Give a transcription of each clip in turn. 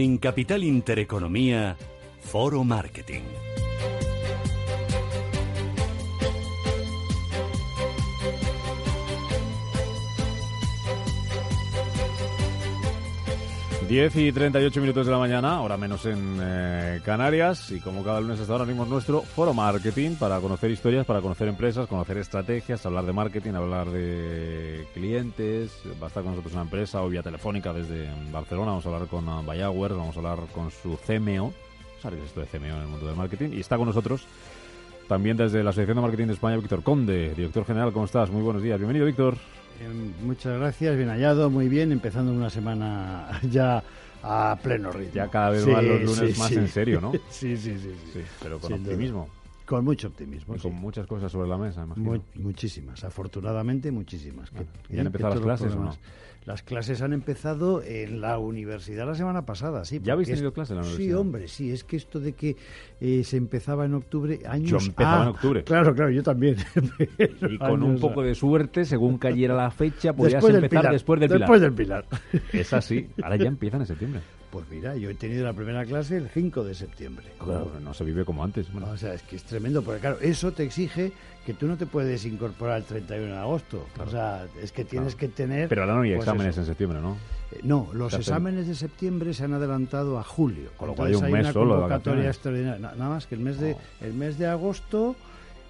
En Capital Intereconomía, Foro Marketing. 10 y 38 minutos de la mañana, ahora menos en eh, Canarias, y como cada lunes hasta ahora abrimos nuestro foro marketing para conocer historias, para conocer empresas, conocer estrategias, hablar de marketing, hablar de clientes. Va a estar con nosotros una empresa o vía telefónica desde Barcelona. Vamos a hablar con Bayauer, vamos a hablar con su CMO. ¿Sabes esto de CMO en el mundo del marketing? Y está con nosotros también desde la Asociación de Marketing de España, Víctor Conde, director general. ¿Cómo estás? Muy buenos días. Bienvenido, Víctor. Eh, muchas gracias, bien hallado, muy bien, empezando una semana ya a pleno ritmo. Ya cada vez más los lunes más en serio, ¿no? sí, sí, sí, sí, Pero con optimismo. Con mucho optimismo. Y con muchas cosas sobre la mesa, muchísimas, afortunadamente muchísimas. ¿Ya han empezado las clases o no? Las clases han empezado en la universidad la semana pasada, sí. ¿Ya habéis tenido clases en la universidad? Sí, hombre, sí. Es que esto de que eh, se empezaba en octubre, años... Yo empezaba en octubre. Claro, claro, yo también. y con un poco de suerte, según cayera la fecha, podías empezar después del Pilar. Después del Pilar. Es así. Ahora ya empiezan en septiembre. Pues mira, yo he tenido la primera clase el 5 de septiembre. Claro, no se vive como antes. O sea, es que es tremendo, porque claro, eso te exige que tú no te puedes incorporar el 31 de agosto. O sea, es que tienes que tener... Pero ahora no hay pues exámenes en septiembre, ¿no? Eh, no, los exámenes de septiembre se han adelantado a julio. Con lo cual hay un mes solo convocatoria extraordinaria. Nada más que el mes de, el mes de agosto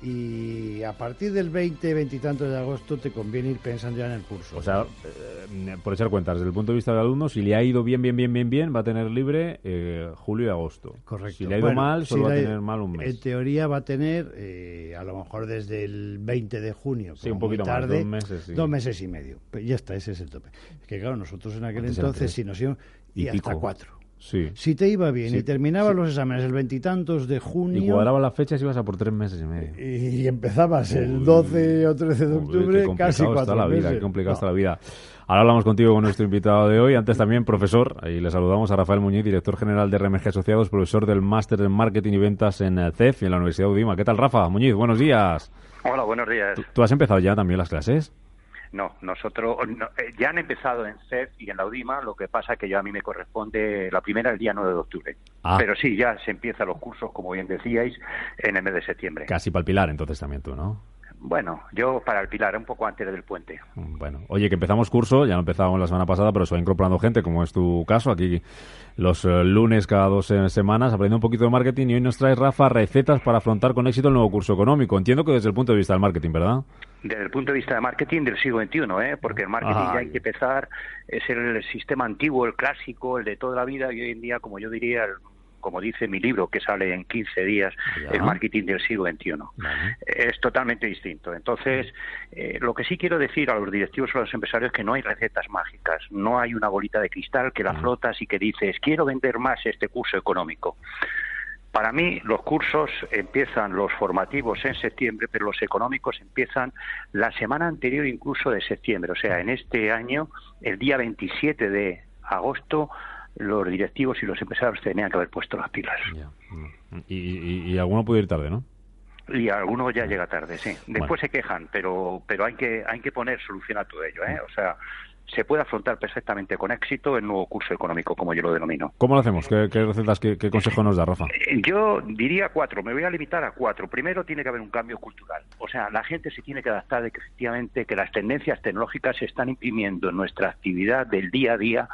y a partir del 20, 20 y tanto de agosto te conviene ir pensando ya en el curso. O sea, eh, por echar cuentas, desde el punto de vista del alumno, si le ha ido bien, bien, bien, bien, bien, va a tener libre eh, julio y agosto. Correcto. Si le ha ido mal, solo va a tener mal un mes. En teoría va a tener, eh, a lo mejor desde el 20 de junio, sí, un poquito tarde, más, dos meses, dos meses y medio. Pues ya está, ese es el tope. Es que claro, nosotros en aquel entonces, si nos íbamos, y, y hasta cuatro. Si te iba bien y terminabas los exámenes el veintitantos de junio. Y cuadraba las fechas y ibas a por tres meses y medio. Y, empezabas el 12 o 13 de octubre, casi cuatro está la vida, Qué complicada está la vida. Ahora hablamos contigo con nuestro invitado de hoy. Antes también, profesor, y le saludamos a Rafael Muñiz, director general de RMG Asociados, profesor del Máster en Marketing y Ventas en CEF y en la Universidad de Udima. ¿Qué tal, Rafa? Muñiz, buenos días. Hola, buenos días. ¿Tú has empezado ya también las clases? No, nosotros eh, ya han empezado en CEF y en la UDIMA, lo que pasa es que ya a mí me corresponde la primera el día 9 de octubre. Ah. Pero sí, ya se empiezan los cursos, como bien decíais, en el mes de septiembre. Casi para el Pilar, entonces también tú, ¿no? Bueno, yo para el Pilar, un poco antes del puente. Mm, bueno, oye, que empezamos curso, ya lo empezamos la semana pasada, pero se va incorporando gente, como es tu caso, aquí los eh, lunes cada dos eh, semanas, aprendiendo un poquito de marketing y hoy nos traes, Rafa, recetas para afrontar con éxito el nuevo curso económico. Entiendo que desde el punto de vista del marketing, ¿verdad? Desde el punto de vista de marketing del siglo XXI, ¿eh? porque el marketing ya hay que empezar, es el sistema antiguo, el clásico, el de toda la vida, y hoy en día, como yo diría, el como dice mi libro, que sale en 15 días, el marketing del siglo XXI. Es totalmente distinto. Entonces, eh, lo que sí quiero decir a los directivos o a los empresarios es que no hay recetas mágicas, no hay una bolita de cristal que la flotas y que dices, quiero vender más este curso económico. Para mí, los cursos empiezan los formativos en septiembre, pero los económicos empiezan la semana anterior incluso de septiembre. O sea, en este año, el día 27 de agosto, los directivos y los empresarios tenían que haber puesto las pilas. Y, y, alguno puede ir tarde, ¿no? Y alguno ya llega tarde, sí. Después se quejan, pero pero hay que hay que poner solución a todo ello, ¿eh? O sea, se puede afrontar perfectamente con éxito el nuevo curso económico, como yo lo denomino. ¿Cómo lo hacemos? ¿Qué, recetas, qué, qué consejo nos da, Rafa? Eh, yo diría cuatro, me voy a limitar a cuatro. Primero, tiene que haber un cambio cultural. O sea, la gente se tiene que adaptar de que efectivamente que las tendencias tecnológicas se están imprimiendo en nuestra actividad del día a día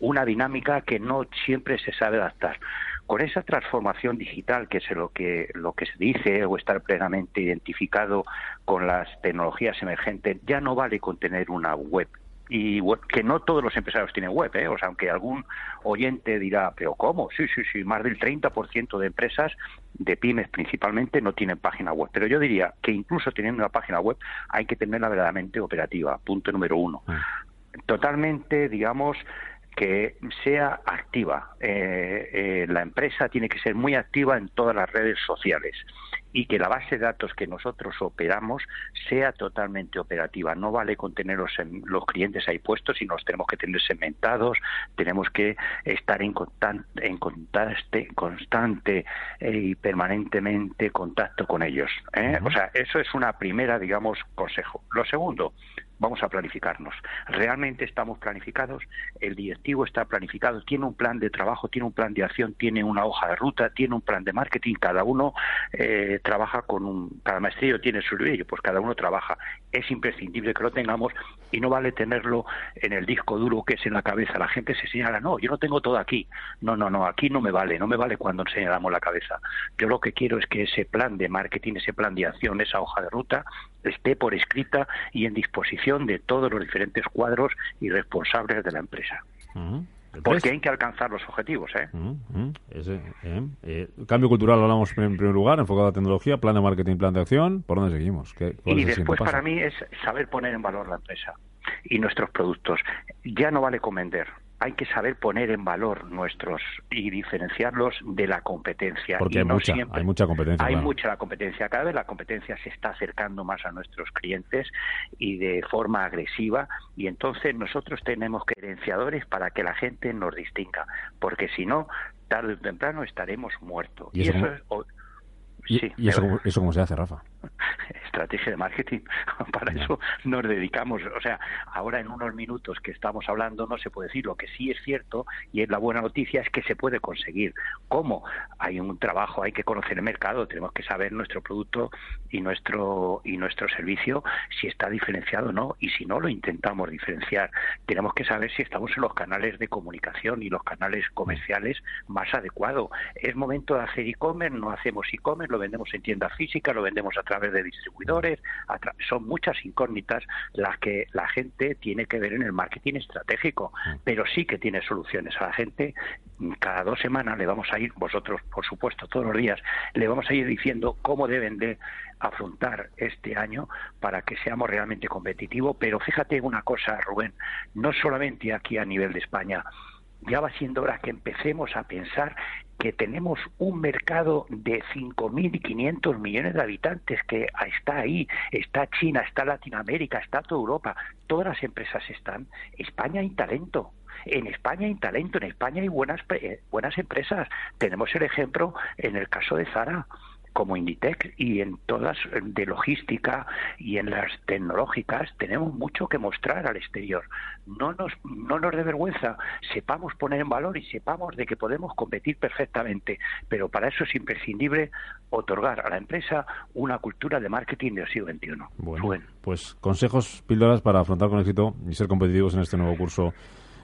una dinámica que no siempre se sabe adaptar. Con esa transformación digital, que es lo que, lo que se dice, o estar plenamente identificado con las tecnologías emergentes, ya no vale con tener una web y que no todos los empresarios tienen web, ¿eh? o sea, aunque algún oyente dirá, pero ¿cómo? Sí, sí, sí, más del 30% de empresas, de pymes principalmente, no tienen página web. Pero yo diría que incluso teniendo una página web hay que tenerla verdaderamente operativa, punto número uno. Ah. Totalmente, digamos, que sea activa. Eh, eh, la empresa tiene que ser muy activa en todas las redes sociales y que la base de datos que nosotros operamos sea totalmente operativa. No vale con tener los, los clientes ahí puestos, sino los tenemos que tener segmentados, tenemos que estar en, constante, en constante, constante eh, y permanentemente contacto con ellos. ¿eh? O sea, eso es una primera, digamos, consejo. Lo segundo, vamos a planificarnos. Realmente estamos planificados, el directivo está planificado, tiene un plan de trabajo, tiene un plan de acción, tiene una hoja de ruta, tiene un plan de marketing, cada uno eh, trabaja con un, cada maestrillo tiene su libro, pues cada uno trabaja. Es imprescindible que lo tengamos y no vale tenerlo en el disco duro que es en la cabeza. La gente se señala, no, yo no tengo todo aquí. No, no, no, aquí no me vale, no me vale cuando señalamos la cabeza. Yo lo que quiero es que ese plan de marketing, ese plan de acción, esa hoja de ruta, esté por escrita y en disposición de todos los diferentes cuadros y responsables de la empresa. Porque hay que alcanzar los objetivos. ¿eh? ¿eh? ¿eh? cambio cultural hablamos en primer lugar, enfocado a tecnología, plan de marketing, plan de acción. ¿Por dónde seguimos? y después para mí es saber poner en valor la empresa y nuestros productos. Ya no vale con vender hay que saber poner en valor nuestros y diferenciarlos de la competencia. Porque hay, mucha, hay mucha competencia. Hay mucha la competencia. Cada vez la competencia se está acercando más a nuestros clientes y de forma agresiva y entonces nosotros tenemos credenciadores para que la gente nos distinga, porque si no, tarde o temprano estaremos muertos. Y eso, ¿Y, eso, eso cómo se hace, Rafa? estrategia de marketing. Para eso nos dedicamos. O sea, ahora en unos minutos que estamos hablando no se puede decir. Lo que sí es cierto y es la buena noticia es que se puede conseguir. ¿Cómo? Hay un trabajo, hay que conocer el mercado, tenemos que saber nuestro producto y nuestro y nuestro servicio si está diferenciado o no y si no lo intentamos diferenciar. Tenemos que saber si estamos en los canales de comunicación y los canales comerciales más adecuados. Es momento de hacer e-commerce, no hacemos e-commerce, lo vendemos en tienda física, lo vendemos a través de distribuidores, son muchas incógnitas las que la gente tiene que ver en el marketing estratégico, mm. pero sí que tiene soluciones a la gente. Cada dos semanas le vamos a ir, vosotros por supuesto todos los días, le vamos a ir diciendo cómo deben de afrontar este año para que seamos realmente competitivos. Pero fíjate una cosa, Rubén, no solamente aquí a nivel de España, ya va siendo hora que empecemos a pensar que tenemos un mercado de 5.500 millones de habitantes que está ahí, está China, está Latinoamérica, está toda Europa, todas las empresas están. España hay talento. En España hay talento, en España hay buenas, eh, buenas empresas. Tenemos el ejemplo en el caso de Zara como Inditec y en todas de logística y en las tecnológicas tenemos mucho que mostrar al exterior. No nos, no nos dé vergüenza, sepamos poner en valor y sepamos de que podemos competir perfectamente, pero para eso es imprescindible otorgar a la empresa una cultura de marketing del siglo XXI. Bueno, pues consejos, píldoras para afrontar con éxito y ser competitivos en este nuevo curso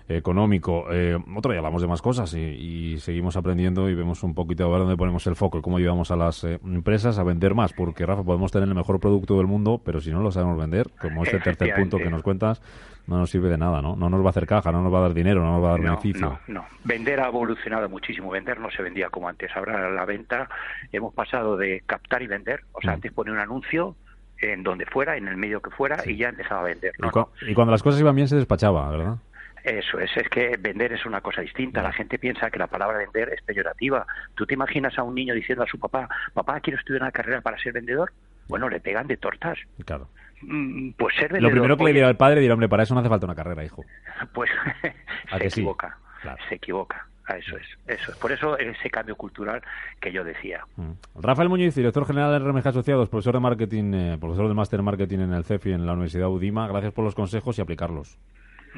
económico. Eh, otro día hablamos de más cosas y, seguimos aprendiendo y vemos un poquito a ver dónde ponemos el foco y cómo ayudamos a las eh, empresas a vender más. Porque, Rafa, podemos tener el mejor producto del mundo, pero si no lo sabemos vender, como este tercer punto que nos cuentas, no nos sirve de nada, ¿no? No nos va a hacer caja, no nos va a dar dinero, no nos va a dar beneficio. No, no. Vender ha evolucionado muchísimo. Vender no se vendía como antes. Ahora la venta hemos pasado de captar y vender. O sea, mm. antes pone un anuncio en donde fuera, en el medio que fuera, y ya empezaba a vender. y, cuando las cosas iban bien se despachaba, ¿verdad? Eso es, es que vender es una cosa distinta. La gente piensa que la palabra vender es peyorativa. ¿Tú te imaginas a un niño diciendo a su papá, papá, quiero estudiar una carrera para ser vendedor? Bueno, le pegan de tortas. Claro. Mm, pues ser vendedor. Lo primero que le dirá al padre dirá, hombre, para eso no hace falta una carrera, hijo. Pues se equivoca, se equivoca. Eso es, eso es. Por eso ese cambio cultural que yo decía. Mm. Rafael Muñiz, director general de RMG Asociados, profesor de marketing, eh, profesor de máster en marketing en el CEFI en la Universidad UDIMA. Gracias por los consejos y aplicarlos.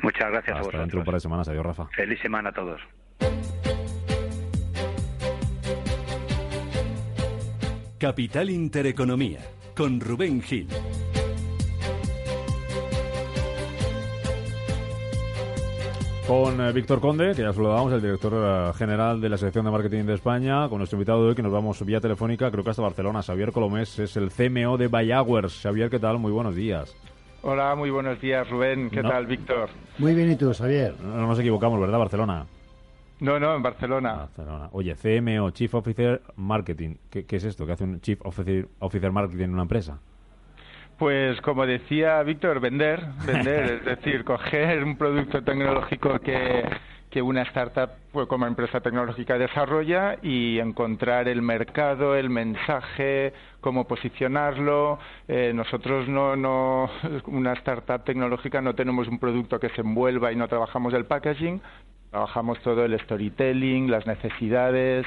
Muchas gracias Hasta a vosotros. dentro de un par de semanas. Adiós, Rafa. Feliz semana a todos. Capital Intereconomía, con Rubén Gil. Con eh, Víctor Conde, que ya saludamos, el director eh, general de la Sección de Marketing de España, con nuestro invitado de hoy, que nos vamos vía telefónica, creo que hasta Barcelona. Xavier Colomés es el CMO de Bayowers. Xavier, ¿qué tal? Muy buenos días. Hola, muy buenos días, Rubén. ¿Qué tal, Víctor? Muy bien, ¿y tú, Javier? No nos equivocamos, ¿verdad, Barcelona? No, no, en Barcelona. Barcelona. Oye, CMO, Chief Officer Marketing. ¿Qué, es esto? ¿Qué hace un Chief Officer, Officer Marketing en una empresa? Pues como decía Víctor, vender, vender, es decir, coger un producto tecnológico que, que una startup como empresa tecnológica desarrolla y encontrar el mercado, el mensaje, cómo posicionarlo. Eh, nosotros no, no, una startup tecnológica no tenemos un producto que se envuelva y no trabajamos el packaging, Trabajamos todo el storytelling, las necesidades,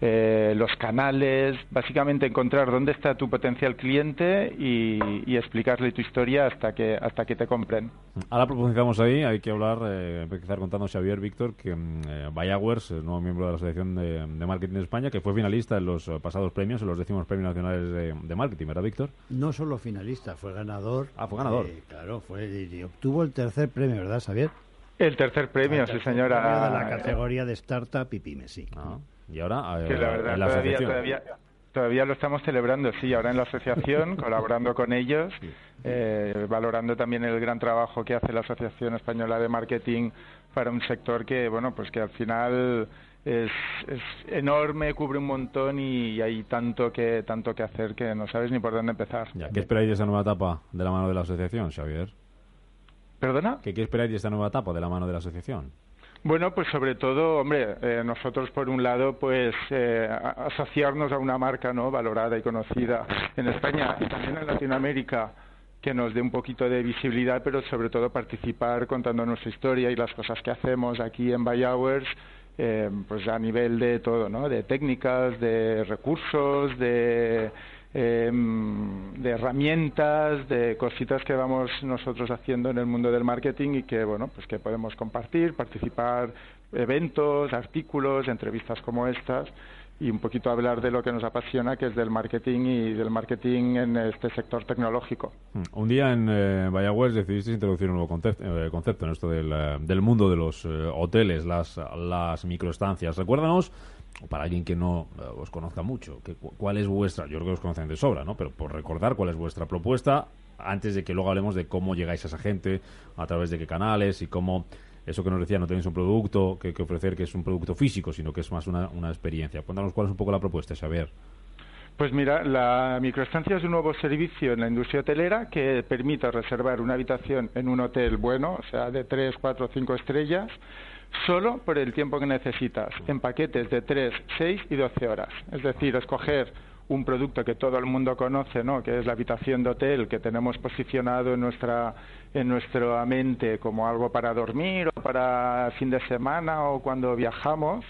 eh, los canales, básicamente encontrar dónde está tu potencial cliente y, explicarle tu historia hasta que hasta que te compren. Ahora profundizamos ahí, hay que hablar, eh, empezar contando Xavier Víctor que mm, eh, el nuevo miembro de la Asociación de, Marketing de España, que fue finalista en los pasados premios, en los décimos premios nacionales de, marketing, ¿verdad, Víctor? No solo finalista, fue ganador. Ah, fue ganador. claro, fue y obtuvo el tercer premio, ¿verdad, Xavier? El tercer premio, sí, señora. de la categoría de startup y pyme, sí. Ah, y ahora, la verdad, todavía, todavía, todavía, lo estamos celebrando, sí, ahora en la asociación, colaborando con ellos, eh, valorando también el gran trabajo que hace la Asociación Española de Marketing para un sector que, bueno, pues que al final es, es enorme, cubre un montón y, hay tanto que tanto que hacer que no sabes ni por dónde empezar. Ya, ¿Qué esperáis de esa nueva etapa de la mano de la asociación, Xavier? ¿Perdona? ¿Qué, qué esperáis de esta nueva etapa de la mano de la asociación? Bueno, pues sobre todo, hombre, eh, nosotros por un lado, pues eh, asociarnos a una marca no valorada y conocida en España y también en Latinoamérica que nos dé un poquito de visibilidad, pero sobre todo participar contando nuestra historia y las cosas que hacemos aquí en Buy Hours, eh, pues a nivel de todo, ¿no? De técnicas, de recursos, de eh, de herramientas, de cositas que vamos nosotros haciendo en el mundo del marketing y que bueno, pues que podemos compartir, participar, eventos, artículos, entrevistas como estas y un poquito hablar de lo que nos apasiona, que es del marketing y del marketing en este sector tecnológico. Mm. Un día en eh, decidiste introducir un nuevo concepto, eh, concepto en esto del, eh, mundo de los eh, hoteles, las, las microestancias. Recuérdanos para alguien que no eh, os conozca mucho, que, ¿cuál es vuestra? Yo creo que os conocen de sobra, ¿no? Pero por recordar cuál es vuestra propuesta antes de que luego hablemos de cómo llegáis a esa gente, a través de qué canales y cómo eso que nos decía, no tenéis un producto que, ofrecer que es un producto físico, sino que es más una, una experiencia. Cuéntanos cuál es un poco la propuesta, Xavier. Pues mira, la microestancia es un nuevo servicio en la industria hotelera que permite reservar una habitación en un hotel bueno, o sea, de 3, 4, 5 estrellas, solo por el tiempo que necesitas, en paquetes de 3, 6 y 12 horas. Es decir, escoger un producto que todo el mundo conoce, ¿no? que es la habitación de hotel, que tenemos posicionado en nuestra, en nuestra mente como algo para dormir o para fin de semana o cuando viajamos,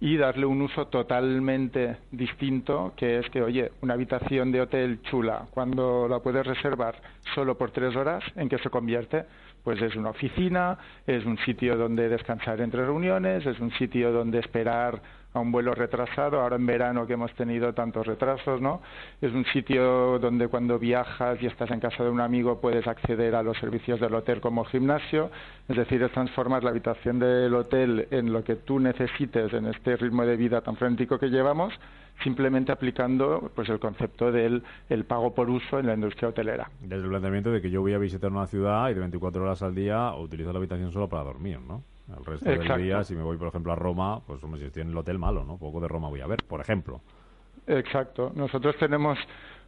y darle un uso totalmente distinto, que es que, oye, una habitación de hotel chula, cuando la puedes reservar solo por tres horas, ¿en qué se convierte? Pues es una oficina, es un sitio donde descansar entre reuniones, es un sitio donde esperar a un vuelo retrasado, ahora en verano que hemos tenido tantos retrasos, ¿no? Es un sitio donde cuando viajas y estás en casa de un amigo puedes acceder a los servicios del hotel como gimnasio, es decir, es transformar la habitación del hotel en lo que tú necesites en este ritmo de vida tan frenético que llevamos, simplemente aplicando pues el concepto del el pago por uso en la industria hotelera. Desde el planteamiento de que yo voy a visitar una ciudad y de 24 horas al día utilizo la habitación solo para dormir, ¿no? El resto del día, si me voy, por ejemplo, a Roma, pues hombre, si estoy en el hotel malo, ¿no? Poco de Roma voy a ver, por ejemplo. Exacto. Nosotros tenemos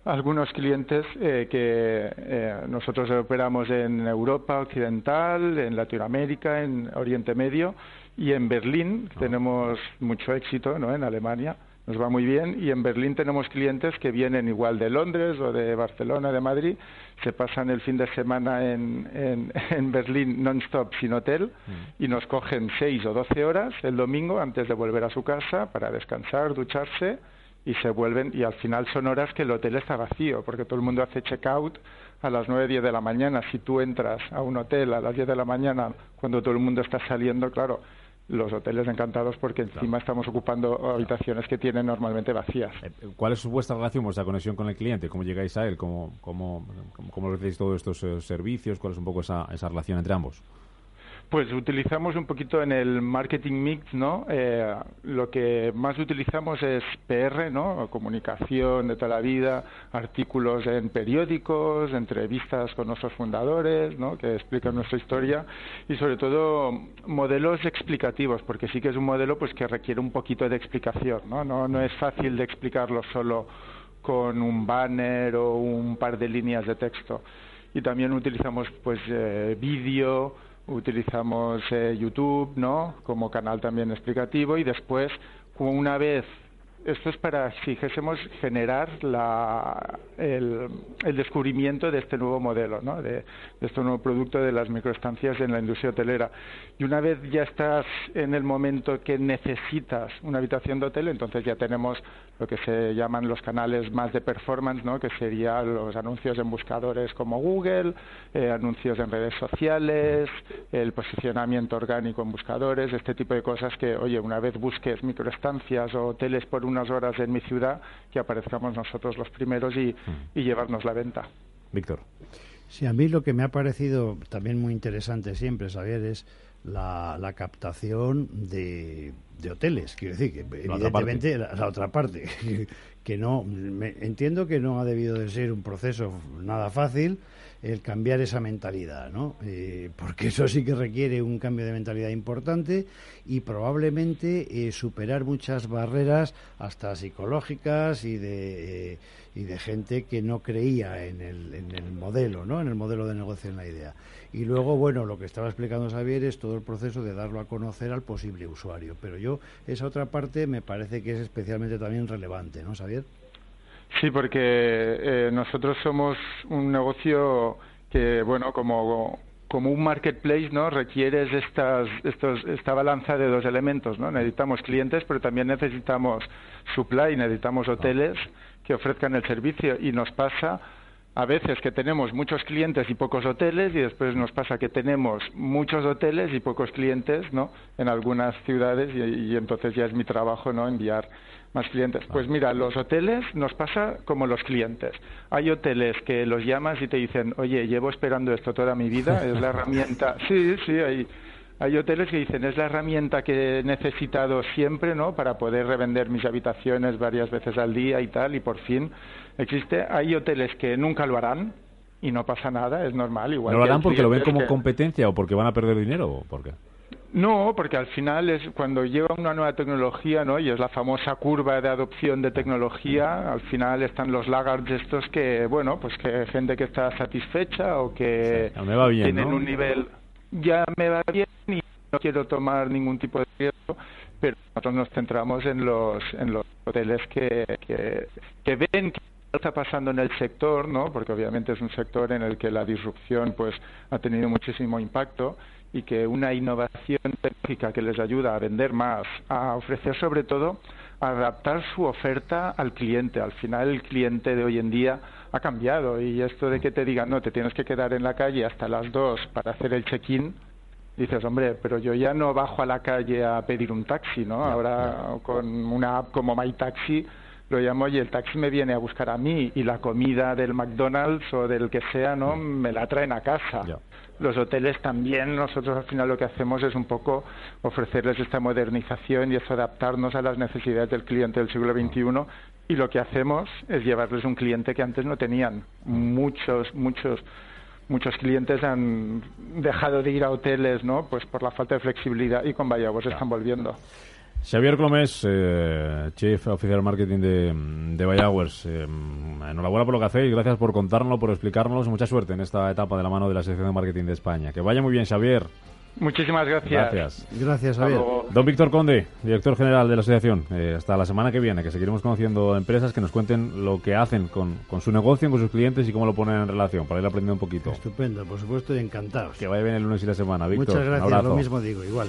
algunos clientes eh, que eh, nosotros operamos en Europa Occidental, en Latinoamérica, en Oriente Medio y en Berlín ah. tenemos mucho éxito, ¿no? En Alemania nos va muy bien y en Berlín tenemos clientes que vienen igual de Londres o de Barcelona, de Madrid, se pasan el fin de semana en, en, en Berlín non-stop sin hotel mm. y nos cogen seis o doce horas el domingo antes de volver a su casa para descansar, ducharse y se vuelven y al final son horas que el hotel está vacío porque todo el mundo hace check-out a las nueve, diez de la mañana. Si tú entras a un hotel a las diez de la mañana cuando todo el mundo está saliendo, claro, los hoteles encantados porque encima estamos ocupando habitaciones que tienen normalmente vacías. Eh, ¿Cuál es vuestra relación, vuestra conexión con el cliente? ¿Cómo llegáis a él? ¿Cómo, cómo, cómo, todos estos eh, servicios? ¿Cuál es un poco esa, esa relación entre ambos? Pues utilizamos un poquito en el marketing mix, ¿no? Eh, lo que más utilizamos es PR, ¿no? Comunicación de toda la vida, artículos en periódicos, entrevistas con nuestros fundadores, ¿no? Que explican nuestra historia y sobre todo modelos explicativos, porque sí que es un modelo pues que requiere un poquito de explicación, ¿no? No, no es fácil de explicarlo solo con un banner o un par de líneas de texto. Y también utilizamos pues eh, vídeo utilizamos eh, YouTube, ¿no? Como canal también explicativo y después, una vez esto es para, si dijésemos, generar el, descubrimiento de este nuevo modelo, ¿no? de, este nuevo producto de las microestancias en la industria hotelera. Y una vez ya estás en el momento que necesitas una habitación de hotel, entonces ya tenemos lo que se llaman los canales más de performance, ¿no? que serían los anuncios en buscadores como Google, eh, anuncios en redes sociales, el posicionamiento orgánico en buscadores, este tipo de cosas que, oye, una vez busques microestancias o hoteles por un unas horas en mi ciudad, que aparezcamos nosotros los primeros y, mm. y llevarnos la venta. Víctor. Sí, a mí lo que me ha parecido también muy interesante siempre, saber es la, la captación de, de, hoteles. Quiero decir que, evidentemente, la, otra parte, que no. entiendo que no ha debido de ser un proceso nada fácil el cambiar esa mentalidad, ¿no? Eh, porque eso sí que requiere un cambio de mentalidad importante y probablemente eh, superar muchas barreras hasta psicológicas y de, eh, y de gente que no creía en el, en el modelo, ¿no? En el modelo de negocio, en la idea. Y luego, bueno, lo que estaba explicando Xavier es todo el proceso de darlo a conocer al posible usuario. Pero yo, esa otra parte me parece que es especialmente también relevante, ¿no, Xavier? Sí, porque eh, nosotros somos un negocio que, bueno, como como un marketplace, ¿no? Requieres estas, estos, esta balanza de dos elementos, ¿no? Necesitamos clientes, pero también necesitamos supply, necesitamos hoteles que ofrezcan el servicio y nos pasa a veces que tenemos muchos clientes y pocos hoteles y después nos pasa que tenemos muchos hoteles y pocos clientes, ¿no? En algunas ciudades y, y entonces ya es mi trabajo, ¿no? Enviar más clientes. Pues mira, los hoteles nos pasa como los clientes. Hay hoteles que los llamas y te dicen, oye, llevo esperando esto toda mi vida, es la herramienta. Sí, sí, hay, hay hoteles que dicen, es la herramienta que he necesitado siempre, ¿no? Para poder revender mis habitaciones varias veces al día y tal, y por fin existe. Hay hoteles que nunca lo harán, y no pasa nada, es normal. Igual ¿No lo harán porque lo ven como competencia o porque van a perder dinero o por qué? No, porque al final es cuando llega una nueva tecnología, ¿no? Y es la famosa curva de adopción de tecnología, al final están los laggards estos que, bueno, pues que gente que está satisfecha o que tienen un nivel ya me va bien y no quiero tomar ningún tipo de riesgo, pero nosotros nos centramos en los en los hoteles que, que, que ven que está pasando en el sector, ¿no? Porque obviamente es un sector en el que la disrupción pues ha tenido muchísimo impacto y que una innovación tecnológica que les ayuda a vender más, a ofrecer sobre todo, a adaptar su oferta al cliente. Al final el cliente de hoy en día ha cambiado y esto de que te digan, no, te tienes que quedar en la calle hasta las dos para hacer el check-in, dices, hombre, pero yo ya no bajo a la calle a pedir un taxi, ¿no? Ahora con una app como MyTaxi lo llamo y el taxi me viene a buscar a mí y la comida del McDonald's o del que sea, ¿no? Me la traen a casa los hoteles también, nosotros al final lo que hacemos es un poco ofrecerles esta modernización y es adaptarnos a las necesidades del cliente del siglo XXI y lo que hacemos es llevarles un cliente que antes no tenían. Muchos, muchos muchos clientes han dejado de ir a hoteles, ¿no? Pues por la falta de flexibilidad y con Vallagos están volviendo. Xavier Clomés, eh, Chief Oficial Marketing de, de Bayowers, eh, enhorabuena por lo que hacéis, gracias por contárnoslo, por explicárnoslo, mucha suerte en esta etapa de la mano de la Sección de Marketing de España. Que vaya muy bien, Xavier. Muchísimas gracias. Gracias. Gracias, Xavier. Don Víctor Conde, director general de la asociación. Eh, hasta la semana que viene, que seguiremos conociendo empresas que nos cuenten lo que hacen con, con, su negocio, con sus clientes y cómo lo ponen en relación, para ir aprendiendo un poquito. Estupendo, por supuesto, y encantados. Que vaya bien el lunes y la semana, Víctor. Muchas gracias, lo mismo digo, igual.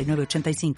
906985.